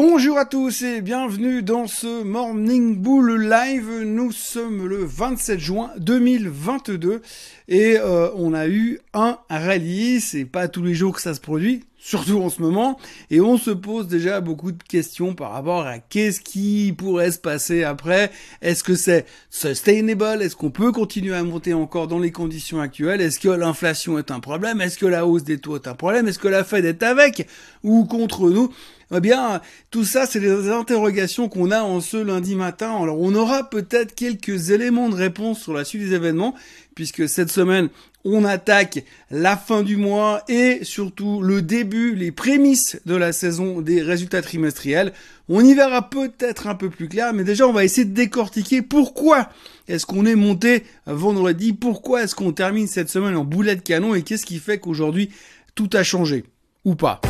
Bonjour à tous et bienvenue dans ce Morning Bull Live. Nous sommes le 27 juin 2022 et euh, on a eu un rallye. C'est pas tous les jours que ça se produit, surtout en ce moment. Et on se pose déjà beaucoup de questions par rapport à qu'est-ce qui pourrait se passer après. Est-ce que c'est sustainable? Est-ce qu'on peut continuer à monter encore dans les conditions actuelles? Est-ce que l'inflation est un problème? Est-ce que la hausse des taux est un problème? Est-ce que la Fed est avec ou contre nous? Eh bien, tout ça, c'est les interrogations qu'on a en ce lundi matin. Alors, on aura peut-être quelques éléments de réponse sur la suite des événements, puisque cette semaine, on attaque la fin du mois et surtout le début, les prémices de la saison des résultats trimestriels. On y verra peut-être un peu plus clair, mais déjà on va essayer de décortiquer pourquoi est-ce qu'on est monté vendredi, pourquoi est-ce qu'on termine cette semaine en boulet de canon et qu'est-ce qui fait qu'aujourd'hui tout a changé ou pas.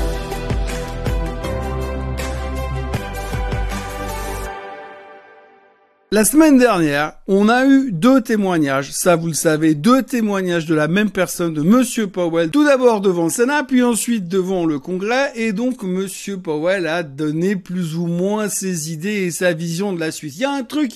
La semaine dernière, on a eu deux témoignages, ça vous le savez, deux témoignages de la même personne, de Monsieur Powell, tout d'abord devant le Sénat, puis ensuite devant le Congrès, et donc Monsieur Powell a donné plus ou moins ses idées et sa vision de la suite. Il y a un truc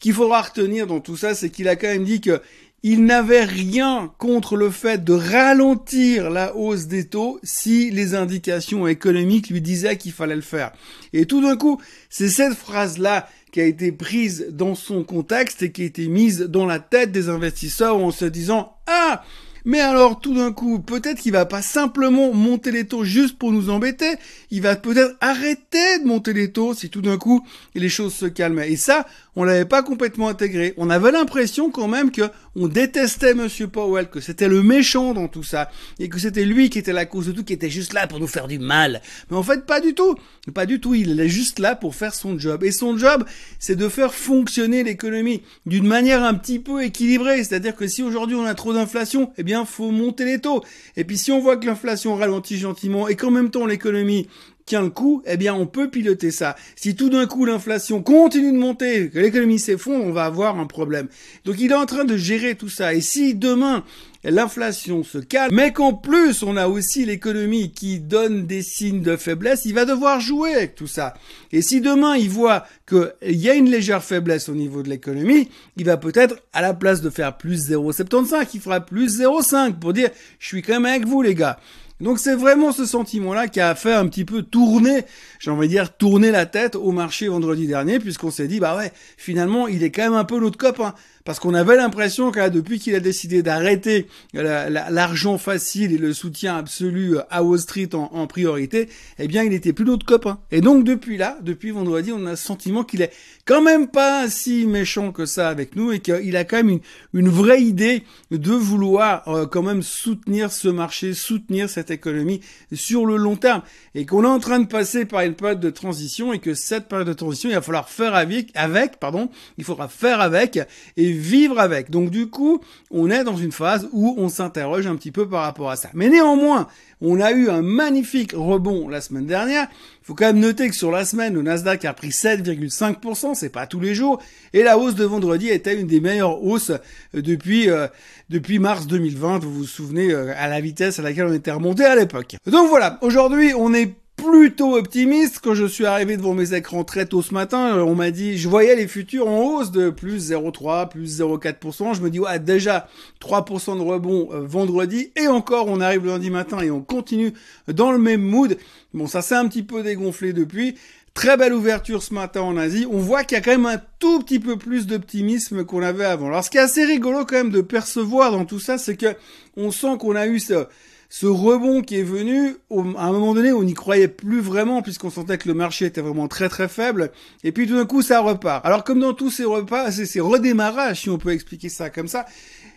qu'il faudra retenir dans tout ça, c'est qu'il a quand même dit que il n'avait rien contre le fait de ralentir la hausse des taux si les indications économiques lui disaient qu'il fallait le faire. Et tout d'un coup, c'est cette phrase-là a été prise dans son contexte et qui a été mise dans la tête des investisseurs en se disant ah mais alors tout d'un coup, peut-être qu'il va pas simplement monter les taux juste pour nous embêter, il va peut-être arrêter de monter les taux si tout d'un coup les choses se calmaient. Et ça, on l'avait pas complètement intégré. On avait l'impression quand même que on détestait Monsieur Powell, que c'était le méchant dans tout ça, et que c'était lui qui était la cause de tout, qui était juste là pour nous faire du mal. Mais en fait, pas du tout. Pas du tout. Il est juste là pour faire son job. Et son job, c'est de faire fonctionner l'économie d'une manière un petit peu équilibrée. C'est-à-dire que si aujourd'hui on a trop d'inflation, eh bien, faut monter les taux. Et puis si on voit que l'inflation ralentit gentiment et qu'en même temps l'économie tient le coup, eh bien on peut piloter ça. Si tout d'un coup l'inflation continue de monter, que l'économie s'effondre, on va avoir un problème. Donc il est en train de gérer tout ça. Et si demain l'inflation se calme, mais qu'en plus on a aussi l'économie qui donne des signes de faiblesse, il va devoir jouer avec tout ça. Et si demain il voit qu'il y a une légère faiblesse au niveau de l'économie, il va peut-être, à la place de faire plus 0,75, il fera plus 0,5 pour dire je suis quand même avec vous les gars. Donc c'est vraiment ce sentiment-là qui a fait un petit peu tourner, j'ai envie de dire tourner la tête au marché vendredi dernier, puisqu'on s'est dit bah ouais, finalement il est quand même un peu notre copain parce qu'on avait l'impression que depuis qu'il a décidé d'arrêter l'argent facile et le soutien absolu à Wall Street en, priorité, eh bien il était plus notre copain. Et donc depuis là, depuis vendredi, on a le sentiment qu'il est quand même pas si méchant que ça avec nous et qu'il a quand même une, une vraie idée de vouloir euh, quand même soutenir ce marché, soutenir cette économie sur le long terme et qu'on est en train de passer par une période de transition et que cette période de transition, il va falloir faire avec, avec pardon, il faudra faire avec et vivre avec. Donc du coup, on est dans une phase où on s'interroge un petit peu par rapport à ça. Mais néanmoins, on a eu un magnifique rebond la semaine dernière. Il faut quand même noter que sur la semaine, le Nasdaq a pris 7,5%, c'est pas tous les jours, et la hausse de vendredi était une des meilleures hausses euh, depuis euh, depuis mars 2020. Vous vous souvenez euh, à la vitesse à laquelle on était remonté à l'époque. Donc voilà, aujourd'hui on est plutôt optimiste. Quand je suis arrivé devant mes écrans très tôt ce matin, euh, on m'a dit, je voyais les futurs en hausse de plus 0,3, plus 0,4%. Je me dis, ouais, déjà 3% de rebond euh, vendredi. Et encore, on arrive lundi matin et on continue dans le même mood. Bon, ça s'est un petit peu dégonflé depuis. Très belle ouverture ce matin en Asie. On voit qu'il y a quand même un tout petit peu plus d'optimisme qu'on avait avant. Alors, ce qui est assez rigolo quand même de percevoir dans tout ça, c'est que on sent qu'on a eu ce, ce rebond qui est venu, à un moment donné, on n'y croyait plus vraiment puisqu'on sentait que le marché était vraiment très très faible. Et puis tout d'un coup, ça repart. Alors comme dans tous ces repas, ces redémarrages, si on peut expliquer ça comme ça,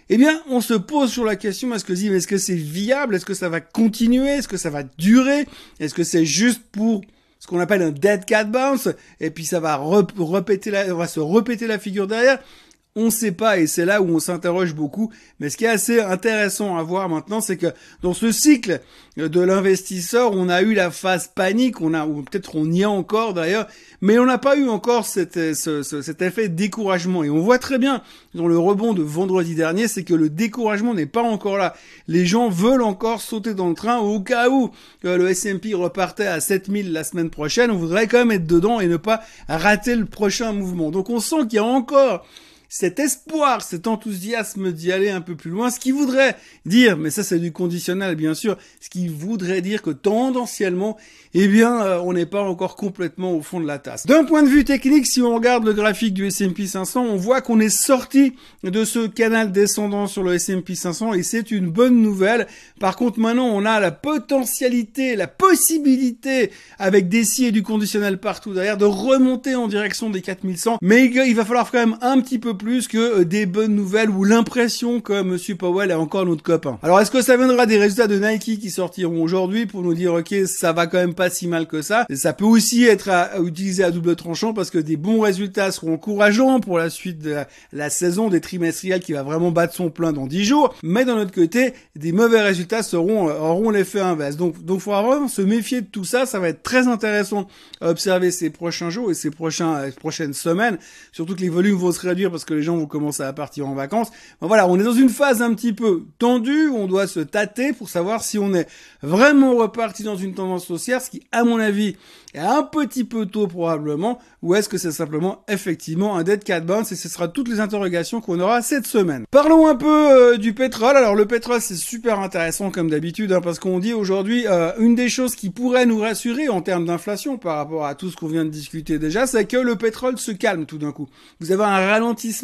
eh bien, on se pose sur la question est-ce que est-ce que c'est viable? Est-ce que ça va continuer? Est-ce que ça va durer? Est-ce que c'est juste pour ce qu'on appelle un dead cat bounce? Et puis ça va répéter la, on va se répéter la figure derrière on ne sait pas et c'est là où on s'interroge beaucoup. Mais ce qui est assez intéressant à voir maintenant, c'est que dans ce cycle de l'investisseur, on a eu la phase panique, on a, ou peut-être on y est encore d'ailleurs, mais on n'a pas eu encore cet, cet effet découragement. Et on voit très bien dans le rebond de vendredi dernier, c'est que le découragement n'est pas encore là. Les gens veulent encore sauter dans le train au cas où euh, le S&P repartait à 7000 la semaine prochaine, on voudrait quand même être dedans et ne pas rater le prochain mouvement. Donc on sent qu'il y a encore cet espoir, cet enthousiasme d'y aller un peu plus loin, ce qui voudrait dire, mais ça c'est du conditionnel bien sûr, ce qui voudrait dire que tendanciellement, eh bien, euh, on n'est pas encore complètement au fond de la tasse. D'un point de vue technique, si on regarde le graphique du S&P 500, on voit qu'on est sorti de ce canal descendant sur le S&P 500 et c'est une bonne nouvelle. Par contre, maintenant, on a la potentialité, la possibilité, avec des si et du conditionnel partout derrière, de remonter en direction des 4100. Mais il va falloir quand même un petit peu plus que euh, des bonnes nouvelles ou l'impression que Monsieur Powell est encore notre copain. Alors, est-ce que ça viendra des résultats de Nike qui sortiront aujourd'hui pour nous dire, ok, ça va quand même pas si mal que ça? Ça peut aussi être à, utiliser à double tranchant parce que des bons résultats seront encourageants pour la suite de la, saison des trimestriels qui va vraiment battre son plein dans 10 jours. Mais d'un autre côté, des mauvais résultats seront, euh, auront l'effet inverse. Donc, donc, faudra vraiment se méfier de tout ça. Ça va être très intéressant à observer ces prochains jours et ces prochains, euh, prochaines semaines. Surtout que les volumes vont se réduire parce que les gens vont commencer à partir en vacances. voilà, on est dans une phase un petit peu tendue. On doit se tâter pour savoir si on est vraiment reparti dans une tendance haussière, qui, à mon avis, est un petit peu tôt probablement, ou est-ce que c'est simplement effectivement un dead cat bounce et ce sera toutes les interrogations qu'on aura cette semaine. Parlons un peu euh, du pétrole. Alors le pétrole c'est super intéressant comme d'habitude hein, parce qu'on dit aujourd'hui euh, une des choses qui pourrait nous rassurer en termes d'inflation par rapport à tout ce qu'on vient de discuter déjà, c'est que le pétrole se calme tout d'un coup. Vous avez un ralentissement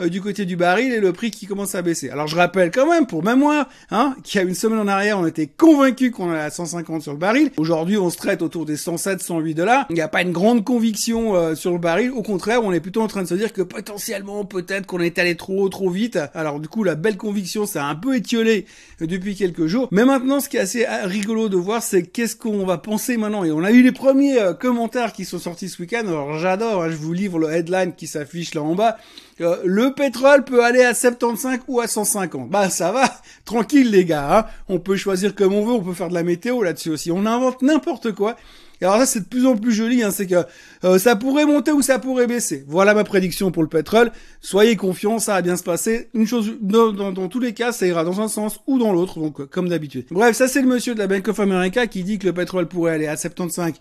euh, du côté du baril et le prix qui commence à baisser. Alors je rappelle quand même pour mémoire, hein, qu'il y a une semaine en arrière on était convaincu qu'on allait à 150 sur le baril. Aujourd'hui on se traite autour des 107 108 dollars. Il n'y a pas une grande conviction euh, sur le baril. Au contraire, on est plutôt en train de se dire que potentiellement, peut-être qu'on est allé trop trop vite. Alors du coup, la belle conviction, ça a un peu étiolé depuis quelques jours. Mais maintenant, ce qui est assez euh, rigolo de voir, c'est qu'est-ce qu'on va penser maintenant. Et on a eu les premiers euh, commentaires qui sont sortis ce week-end. Alors j'adore, hein, je vous livre le headline qui s'affiche là en bas. Le pétrole peut aller à 75 ou à 150. Bah ça va, tranquille les gars. Hein. On peut choisir comme on veut, on peut faire de la météo là-dessus aussi. On invente n'importe quoi. Alors ça, c'est de plus en plus joli, hein, c'est que euh, ça pourrait monter ou ça pourrait baisser. Voilà ma prédiction pour le pétrole. Soyez confiants, ça va bien se passer. Une chose, dans, dans, tous les cas, ça ira dans un sens ou dans l'autre, donc euh, comme d'habitude. Bref, ça c'est le monsieur de la Bank of America qui dit que le pétrole pourrait aller à 75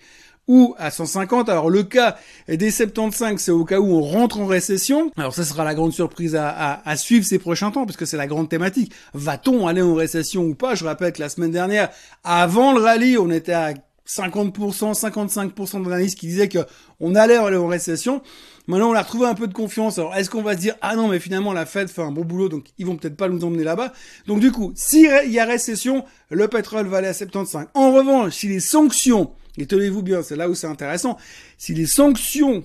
ou à 150. Alors le cas des 75, c'est au cas où on rentre en récession. Alors ça sera la grande surprise à, à, à suivre ces prochains temps, puisque c'est la grande thématique. Va-t-on aller en récession ou pas? Je rappelle que la semaine dernière, avant le rallye, on était à 50%, 55% d'analystes qui disaient que on allait aller en récession. Maintenant, on a retrouvé un peu de confiance. Alors, est-ce qu'on va se dire, ah non, mais finalement, la Fed fait un bon boulot, donc ils vont peut-être pas nous emmener là-bas? Donc, du coup, s'il y a récession, le pétrole va aller à 75. En revanche, si les sanctions, et tenez-vous bien, c'est là où c'est intéressant, si les sanctions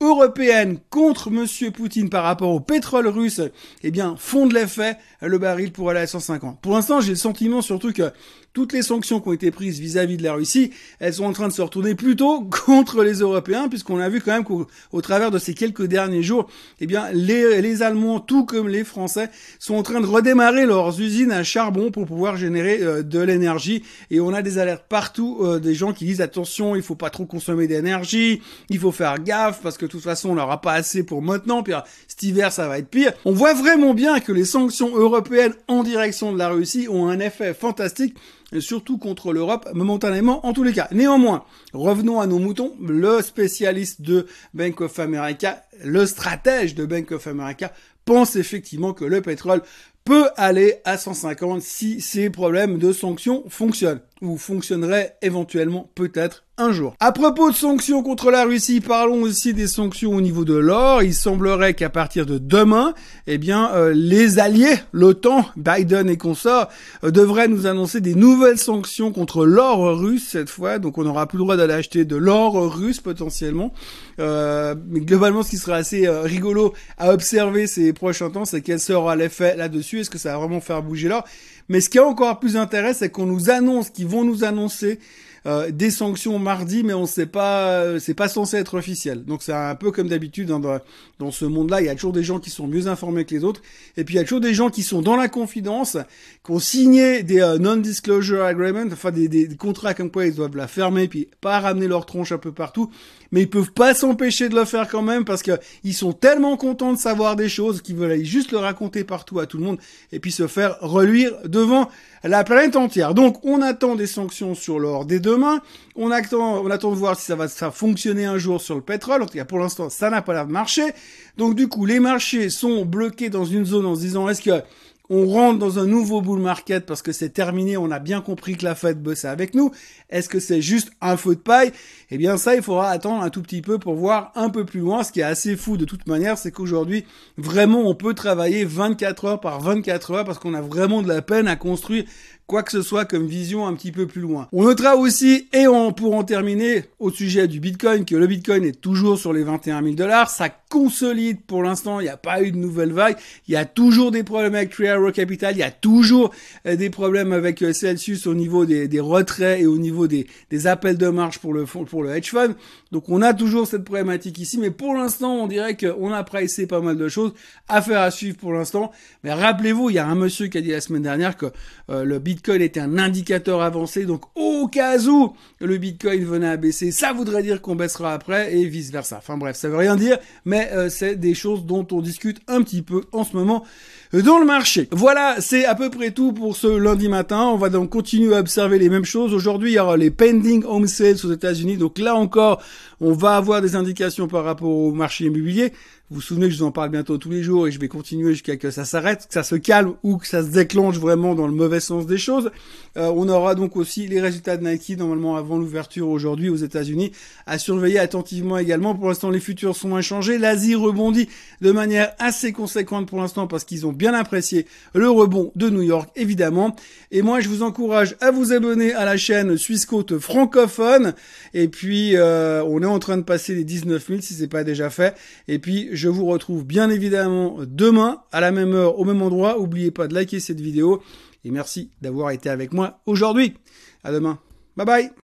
européennes contre Monsieur Poutine par rapport au pétrole russe, eh bien, font de l'effet, le baril pourrait aller à 150. Pour l'instant, j'ai le sentiment surtout que toutes les sanctions qui ont été prises vis-à-vis de la Russie, elles sont en train de se retourner plutôt contre les Européens, puisqu'on a vu quand même qu'au travers de ces quelques derniers jours, eh bien, les, les Allemands, tout comme les Français, sont en train de redémarrer leurs usines à charbon pour pouvoir générer euh, de l'énergie. Et on a des alertes partout, euh, des gens qui disent attention, il faut pas trop consommer d'énergie, il faut faire gaffe parce que de toute façon on n'aura pas assez pour maintenant, puis cet hiver ça va être pire. On voit vraiment bien que les sanctions européennes en direction de la Russie ont un effet fantastique surtout contre l'Europe momentanément en tous les cas. Néanmoins, revenons à nos moutons. Le spécialiste de Bank of America, le stratège de Bank of America, pense effectivement que le pétrole peut aller à 150 si ces problèmes de sanctions fonctionnent ou fonctionneraient éventuellement peut-être un jour. À propos de sanctions contre la Russie, parlons aussi des sanctions au niveau de l'or. Il semblerait qu'à partir de demain, eh bien, euh, les alliés, l'OTAN, Biden et consorts, euh, devraient nous annoncer des nouvelles sanctions contre l'or russe cette fois. Donc, on n'aura plus le droit d'aller acheter de l'or russe potentiellement. Euh, mais globalement, ce qui serait assez rigolo à observer ces prochains temps, c'est quel sera l'effet là-dessus. Est-ce que ça va vraiment faire bouger l'or? Mais ce qui est encore plus intéressant, c'est qu'on nous annonce, qu'ils vont nous annoncer euh, des sanctions mardi, mais on sait pas, c'est pas censé être officiel. Donc c'est un peu comme d'habitude dans, dans ce monde-là, il y a toujours des gens qui sont mieux informés que les autres, et puis il y a toujours des gens qui sont dans la confidence, qui ont signé des euh, non-disclosure agreements, enfin des, des, contrats comme quoi ils doivent la fermer, puis pas ramener leur tronche un peu partout, mais ils peuvent pas s'empêcher de le faire quand même parce que ils sont tellement contents de savoir des choses qu'ils veulent aller juste le raconter partout à tout le monde et puis se faire reluire devant la planète entière. Donc on attend des sanctions sur l'or dès demain, on attend, on attend de voir si ça va, ça fonctionner un jour sur le pétrole. En tout cas pour l'instant ça n'a pas marcher. Donc du coup les marchés sont bloqués dans une zone en se disant est-ce que on rentre dans un nouveau bull market parce que c'est terminé, on a bien compris que la Fed bossait avec nous. Est-ce que c'est juste un feu de paille? Eh bien ça, il faudra attendre un tout petit peu pour voir un peu plus loin. Ce qui est assez fou de toute manière, c'est qu'aujourd'hui, vraiment, on peut travailler 24 heures par 24 heures parce qu'on a vraiment de la peine à construire quoi que ce soit comme vision un petit peu plus loin. On notera aussi, et on, pour en terminer, au sujet du Bitcoin, que le Bitcoin est toujours sur les 21 000 dollars. Ça consolide pour l'instant, il n'y a pas eu de nouvelle vague. Il y a toujours des problèmes avec Capital, il y a toujours euh, des problèmes avec euh, Celsius au niveau des, des retraits et au niveau des, des, appels de marge pour le, pour le hedge fund. Donc on a toujours cette problématique ici, mais pour l'instant, on dirait qu'on a pricé pas mal de choses. Affaire à suivre pour l'instant. Mais rappelez-vous, il y a un monsieur qui a dit la semaine dernière que euh, le Bitcoin Bitcoin était un indicateur avancé, donc au cas où le Bitcoin venait à baisser, ça voudrait dire qu'on baissera après et vice versa. Enfin bref, ça veut rien dire, mais euh, c'est des choses dont on discute un petit peu en ce moment dans le marché. Voilà, c'est à peu près tout pour ce lundi matin. On va donc continuer à observer les mêmes choses. Aujourd'hui, il y aura les pending home sales aux États-Unis. Donc là encore, on va avoir des indications par rapport au marché immobilier. Vous vous souvenez que je vous en parle bientôt tous les jours et je vais continuer jusqu'à que ça s'arrête, que ça se calme ou que ça se déclenche vraiment dans le mauvais sens des choses. Euh, on aura donc aussi les résultats de Nike normalement avant l'ouverture aujourd'hui aux États-Unis à surveiller attentivement également. Pour l'instant, les futurs sont inchangés. L'Asie rebondit de manière assez conséquente pour l'instant parce qu'ils ont bien apprécié le rebond de New York évidemment. Et moi, je vous encourage à vous abonner à la chaîne Suisse Côte francophone. Et puis, euh, on est en train de passer les 19 000 si c'est pas déjà fait. Et puis, je vous retrouve bien évidemment demain à la même heure, au même endroit. N'oubliez pas de liker cette vidéo. Et merci d'avoir été avec moi aujourd'hui. À demain. Bye bye